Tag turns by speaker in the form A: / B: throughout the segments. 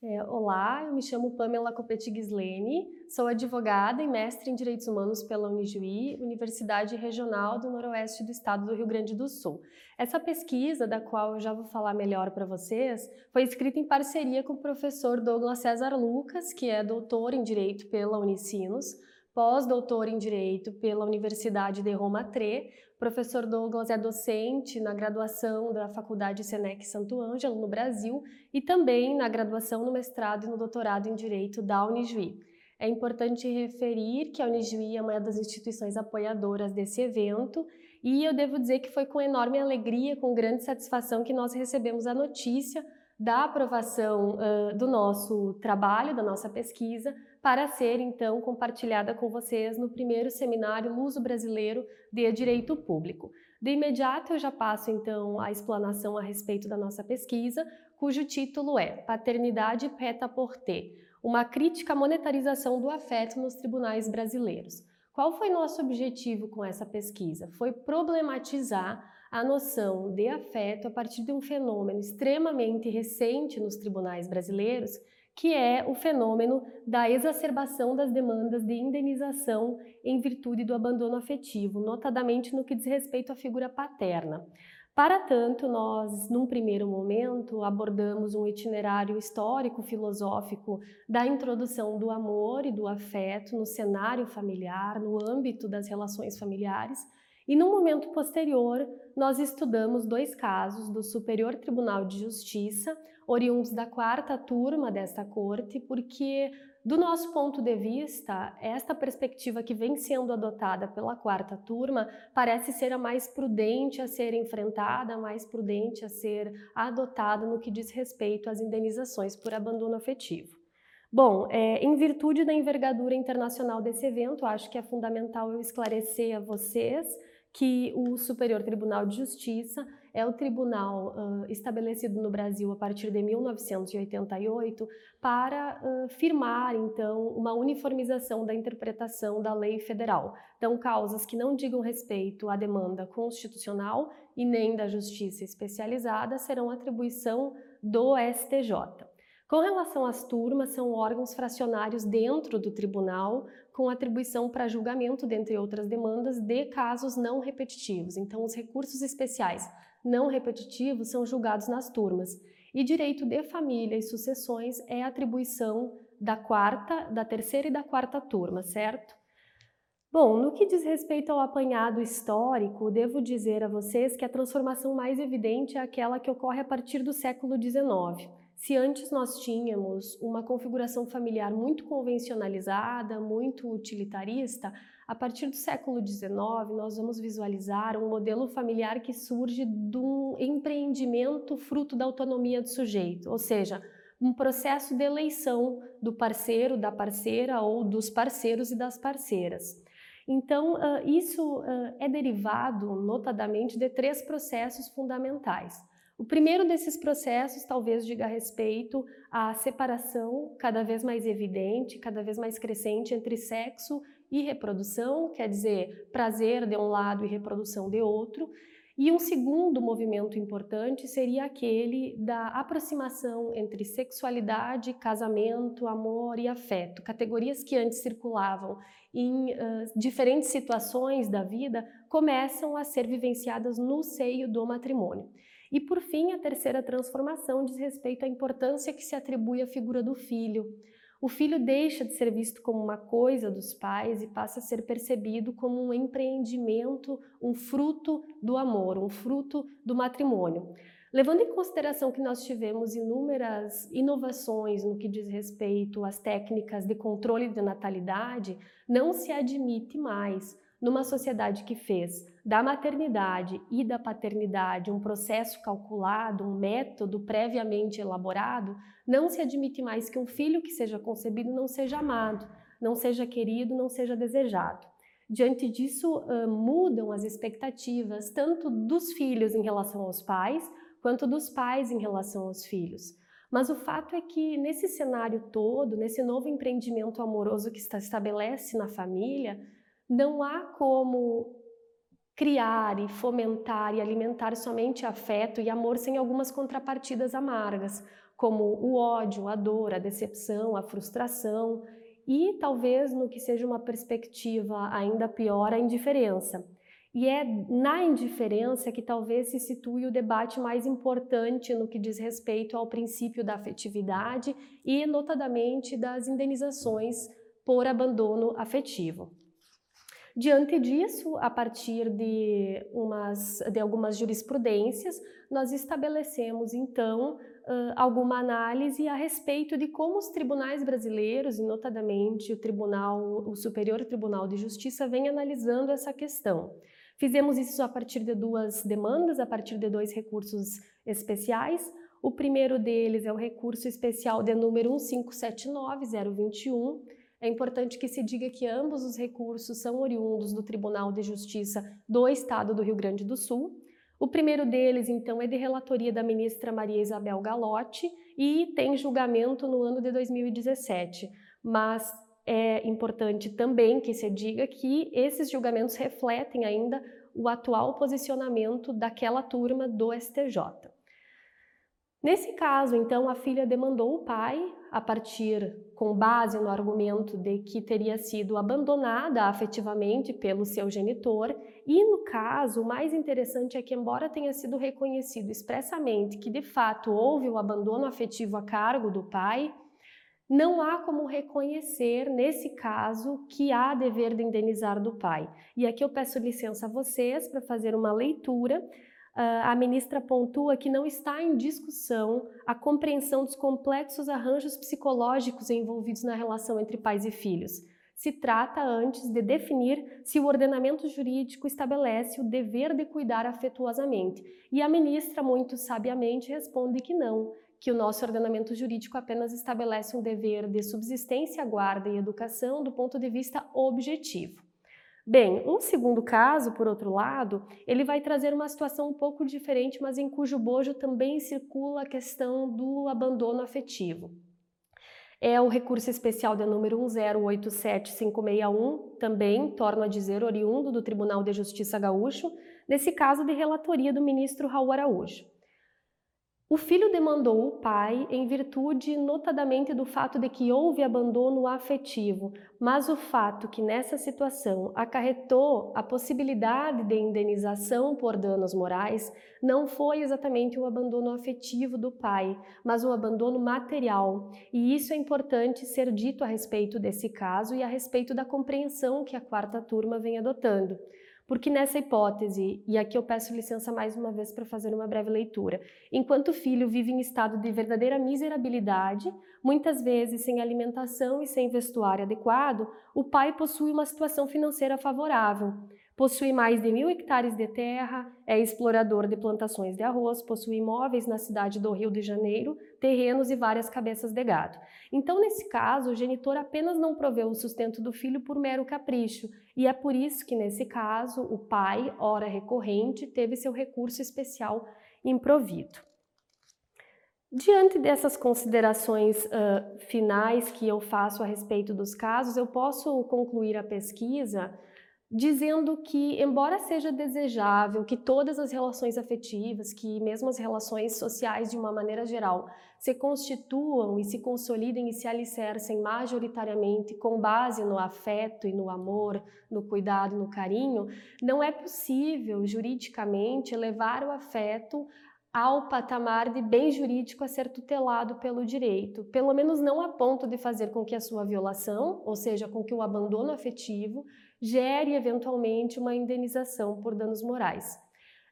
A: É, olá, eu me chamo Pamela Copetti Gislene, sou advogada e mestre em Direitos Humanos pela Unijuí, Universidade Regional do Noroeste do Estado do Rio Grande do Sul. Essa pesquisa, da qual eu já vou falar melhor para vocês, foi escrita em parceria com o professor Douglas César Lucas, que é doutor em Direito pela Unicinos, pós-doutor em Direito pela Universidade de Roma III, professor Douglas é docente na graduação da Faculdade Senec Santo Ângelo, no Brasil, e também na graduação no mestrado e no doutorado em Direito da Unijuí. É importante referir que a Unijuí é uma das instituições apoiadoras desse evento e eu devo dizer que foi com enorme alegria, com grande satisfação que nós recebemos a notícia da aprovação uh, do nosso trabalho, da nossa pesquisa, para ser então compartilhada com vocês no primeiro seminário Luso Brasileiro de Direito Público. De imediato eu já passo então a explanação a respeito da nossa pesquisa, cujo título é Paternidade Peta por T, uma crítica à monetarização do afeto nos tribunais brasileiros. Qual foi nosso objetivo com essa pesquisa? Foi problematizar a noção de afeto a partir de um fenômeno extremamente recente nos tribunais brasileiros, que é o fenômeno da exacerbação das demandas de indenização em virtude do abandono afetivo, notadamente no que diz respeito à figura paterna. Para tanto, nós, num primeiro momento, abordamos um itinerário histórico-filosófico da introdução do amor e do afeto no cenário familiar, no âmbito das relações familiares, e no momento posterior, nós estudamos dois casos do Superior Tribunal de Justiça, oriundos da quarta turma desta corte, porque do nosso ponto de vista, esta perspectiva que vem sendo adotada pela quarta turma parece ser a mais prudente a ser enfrentada, a mais prudente a ser adotada no que diz respeito às indenizações por abandono afetivo. Bom, é, em virtude da envergadura internacional desse evento, acho que é fundamental eu esclarecer a vocês que o Superior Tribunal de Justiça é o tribunal uh, estabelecido no Brasil a partir de 1988 para uh, firmar, então, uma uniformização da interpretação da lei federal. Então, causas que não digam respeito à demanda constitucional e nem da justiça especializada serão atribuição do STJ. Com relação às turmas, são órgãos fracionários dentro do tribunal, com atribuição para julgamento, dentre outras demandas, de casos não repetitivos. Então, os recursos especiais não repetitivos são julgados nas turmas. E direito de família e sucessões é atribuição da quarta, da terceira e da quarta turma, certo? Bom, no que diz respeito ao apanhado histórico, devo dizer a vocês que a transformação mais evidente é aquela que ocorre a partir do século XIX. Se antes nós tínhamos uma configuração familiar muito convencionalizada, muito utilitarista, a partir do século XIX nós vamos visualizar um modelo familiar que surge de um empreendimento fruto da autonomia do sujeito, ou seja, um processo de eleição do parceiro, da parceira ou dos parceiros e das parceiras. Então, isso é derivado, notadamente, de três processos fundamentais. O primeiro desses processos talvez diga respeito à separação cada vez mais evidente, cada vez mais crescente entre sexo e reprodução, quer dizer, prazer de um lado e reprodução de outro. E um segundo movimento importante seria aquele da aproximação entre sexualidade, casamento, amor e afeto, categorias que antes circulavam em uh, diferentes situações da vida, começam a ser vivenciadas no seio do matrimônio. E por fim, a terceira transformação diz respeito à importância que se atribui à figura do filho. O filho deixa de ser visto como uma coisa dos pais e passa a ser percebido como um empreendimento, um fruto do amor, um fruto do matrimônio. Levando em consideração que nós tivemos inúmeras inovações no que diz respeito às técnicas de controle de natalidade, não se admite mais numa sociedade que fez da maternidade e da paternidade um processo calculado, um método previamente elaborado, não se admite mais que um filho que seja concebido não seja amado, não seja querido, não seja desejado. Diante disso, mudam as expectativas tanto dos filhos em relação aos pais, quanto dos pais em relação aos filhos. Mas o fato é que nesse cenário todo, nesse novo empreendimento amoroso que se estabelece na família, não há como criar e fomentar e alimentar somente afeto e amor sem algumas contrapartidas amargas, como o ódio, a dor, a decepção, a frustração e talvez no que seja uma perspectiva ainda pior, a indiferença. E é na indiferença que talvez se situe o debate mais importante no que diz respeito ao princípio da afetividade e, notadamente, das indenizações por abandono afetivo. Diante disso, a partir de, umas, de algumas jurisprudências, nós estabelecemos então alguma análise a respeito de como os tribunais brasileiros, e notadamente o Tribunal, o Superior Tribunal de Justiça, vem analisando essa questão. Fizemos isso a partir de duas demandas, a partir de dois recursos especiais. O primeiro deles é o recurso especial de número 1579021. É importante que se diga que ambos os recursos são oriundos do Tribunal de Justiça do Estado do Rio Grande do Sul. O primeiro deles, então, é de relatoria da ministra Maria Isabel Galotti e tem julgamento no ano de 2017, mas é importante também que se diga que esses julgamentos refletem ainda o atual posicionamento daquela turma do STJ. Nesse caso, então, a filha demandou o pai a partir, com base no argumento de que teria sido abandonada afetivamente pelo seu genitor, e no caso, o mais interessante é que, embora tenha sido reconhecido expressamente que de fato houve o abandono afetivo a cargo do pai, não há como reconhecer, nesse caso, que há dever de indenizar do pai. E aqui eu peço licença a vocês para fazer uma leitura. Uh, a ministra pontua que não está em discussão a compreensão dos complexos arranjos psicológicos envolvidos na relação entre pais e filhos. Se trata antes de definir se o ordenamento jurídico estabelece o dever de cuidar afetuosamente. E a ministra, muito sabiamente, responde que não, que o nosso ordenamento jurídico apenas estabelece um dever de subsistência, guarda e educação do ponto de vista objetivo. Bem, um segundo caso, por outro lado, ele vai trazer uma situação um pouco diferente, mas em cujo bojo também circula a questão do abandono afetivo. É o recurso especial de número 1087561, também, torno a dizer, oriundo do Tribunal de Justiça Gaúcho, nesse caso de relatoria do ministro Raul Araújo. O filho demandou o pai em virtude notadamente do fato de que houve abandono afetivo, mas o fato que nessa situação acarretou a possibilidade de indenização por danos morais não foi exatamente o abandono afetivo do pai, mas o abandono material. E isso é importante ser dito a respeito desse caso e a respeito da compreensão que a quarta turma vem adotando. Porque nessa hipótese, e aqui eu peço licença mais uma vez para fazer uma breve leitura, enquanto o filho vive em estado de verdadeira miserabilidade, muitas vezes sem alimentação e sem vestuário adequado, o pai possui uma situação financeira favorável. Possui mais de mil hectares de terra, é explorador de plantações de arroz, possui imóveis na cidade do Rio de Janeiro, terrenos e várias cabeças de gado. Então, nesse caso, o genitor apenas não proveu o sustento do filho por mero capricho, e é por isso que, nesse caso, o pai, ora recorrente, teve seu recurso especial improvido. Diante dessas considerações uh, finais que eu faço a respeito dos casos, eu posso concluir a pesquisa dizendo que, embora seja desejável que todas as relações afetivas, que mesmo as relações sociais de uma maneira geral, se constituam e se consolidem e se alicercem majoritariamente com base no afeto e no amor, no cuidado, no carinho, não é possível juridicamente levar o afeto ao patamar de bem jurídico a ser tutelado pelo direito, pelo menos não a ponto de fazer com que a sua violação, ou seja, com que o abandono afetivo, gere eventualmente uma indenização por danos morais.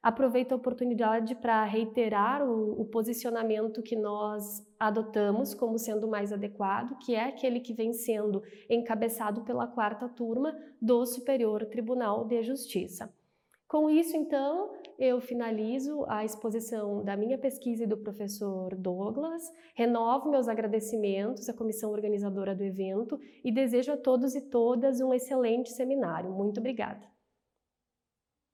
A: Aproveito a oportunidade para reiterar o, o, posicionamento que nós adotamos como sendo mais adequado, que é aquele que vem sendo encabeçado pela quarta turma do Superior Tribunal de Justiça. Com isso, então, eu finalizo a exposição da minha pesquisa e do professor Douglas, renovo meus agradecimentos à comissão organizadora do evento e desejo a todos e todas um excelente seminário. Muito obrigada.